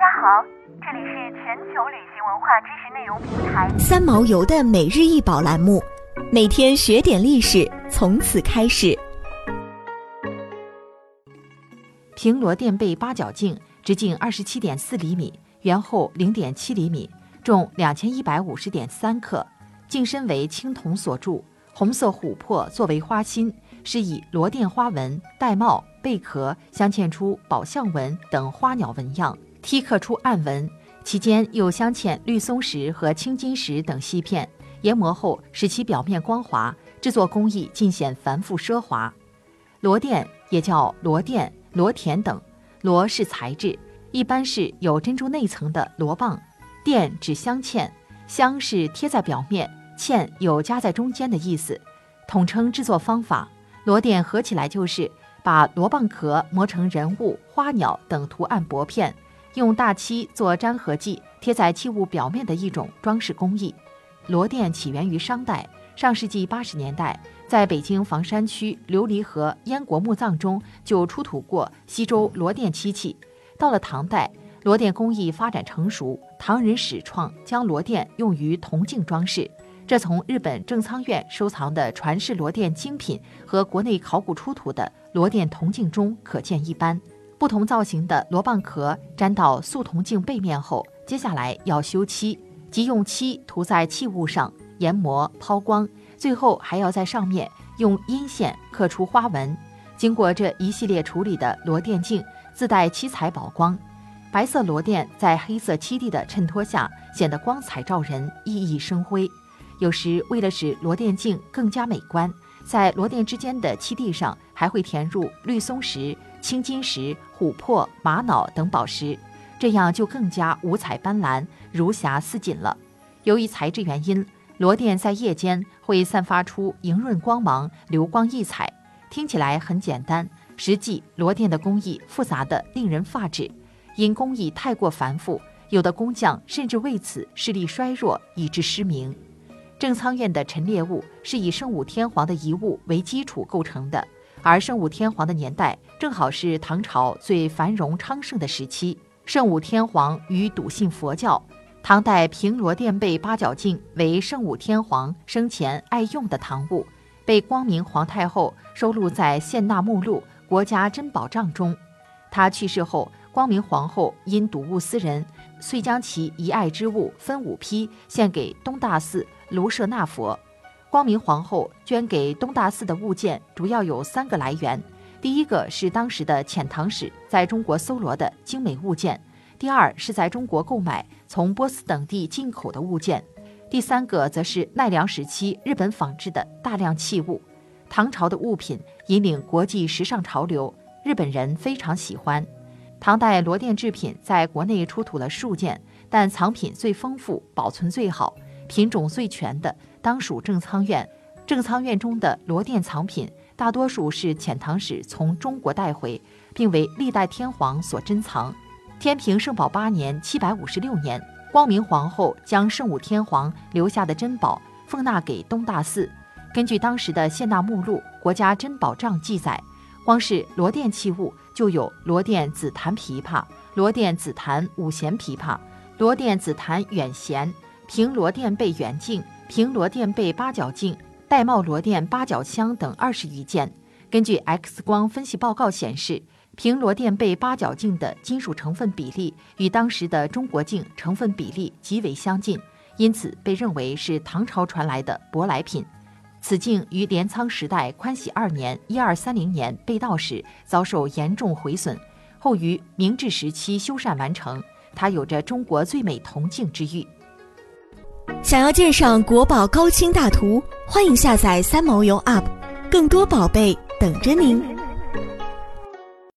家好，这里是全球旅行文化知识内容平台三毛游的每日一宝栏目，每天学点历史，从此开始。平罗垫背八角镜，直径二十七点四厘米，圆厚零点七厘米，重两千一百五十点三克，镜身为青铜所铸，红色琥珀作为花心，是以罗甸花纹、玳瑁、贝壳镶嵌出宝象纹等花鸟纹样，剔刻出暗纹，其间又镶嵌绿松石和青金石等锡片，研磨后使其表面光滑，制作工艺尽显繁复奢华。螺钿也叫螺钿。螺田等，螺是材质，一般是有珍珠内层的螺棒。钿指镶嵌，镶是贴在表面，嵌有夹在中间的意思。统称制作方法，螺钿合起来就是把螺棒壳磨成人物、花鸟等图案薄片，用大漆做粘合剂，贴在器物表面的一种装饰工艺。螺钿起源于商代。上世纪八十年代，在北京房山区琉璃河燕国墓葬中就出土过西周螺钿漆器。到了唐代，螺钿工艺发展成熟，唐人始创将螺钿用于铜镜装饰。这从日本正仓院收藏的传世螺钿精品和国内考古出土的螺钿铜镜中可见一斑。不同造型的螺棒壳粘到塑铜镜背面后，接下来要修漆，即用漆涂在器物上。研磨、抛光，最后还要在上面用阴线刻出花纹。经过这一系列处理的螺钿镜，自带七彩宝光，白色螺钿在黑色漆地的衬托下显得光彩照人、熠熠生辉。有时为了使螺钿镜更加美观，在螺钿之间的漆地上还会填入绿松石、青金石、琥珀、玛瑙等宝石，这样就更加五彩斑斓、如霞似锦了。由于材质原因。螺钿在夜间会散发出莹润光芒，流光溢彩。听起来很简单，实际螺钿的工艺复杂的令人发指。因工艺太过繁复，有的工匠甚至为此视力衰弱，以致失明。正仓院的陈列物是以圣武天皇的遗物为基础构成的，而圣武天皇的年代正好是唐朝最繁荣昌盛的时期。圣武天皇与笃信佛教。唐代平罗垫背八角镜为圣武天皇生前爱用的唐物，被光明皇太后收录在献纳目录国家珍宝帐中。他去世后，光明皇后因睹物思人，遂将其遗爱之物分五批献给东大寺卢舍那佛。光明皇后捐给东大寺的物件主要有三个来源：第一个是当时的遣唐使在中国搜罗的精美物件。第二是在中国购买从波斯等地进口的物件，第三个则是奈良时期日本仿制的大量器物。唐朝的物品引领国际时尚潮流，日本人非常喜欢。唐代螺钿制品在国内出土了数件，但藏品最丰富、保存最好、品种最全的当属正仓院。正仓院中的螺钿藏品大多数是遣唐使从中国带回，并为历代天皇所珍藏。天平圣宝八年（七百五十六年），光明皇后将圣武天皇留下的珍宝奉纳给东大寺。根据当时的献纳目录《国家珍宝帐》记载，光是螺钿器物就有螺钿紫檀琵琶、螺钿紫檀五弦琵琶、螺钿紫檀远弦、平螺钿背圆镜、平螺钿背八角镜、玳瑁螺钿八角箱等二十余件。根据 X 光分析报告显示。平罗钿背八角镜的金属成分比例与当时的中国镜成分比例极为相近，因此被认为是唐朝传来的舶来品。此镜于镰仓时代宽喜二年（一二三零年）被盗时遭受严重毁损，后于明治时期修缮完成。它有着“中国最美铜镜”之誉。想要鉴赏国宝高清大图，欢迎下载三毛游 App，更多宝贝等着您。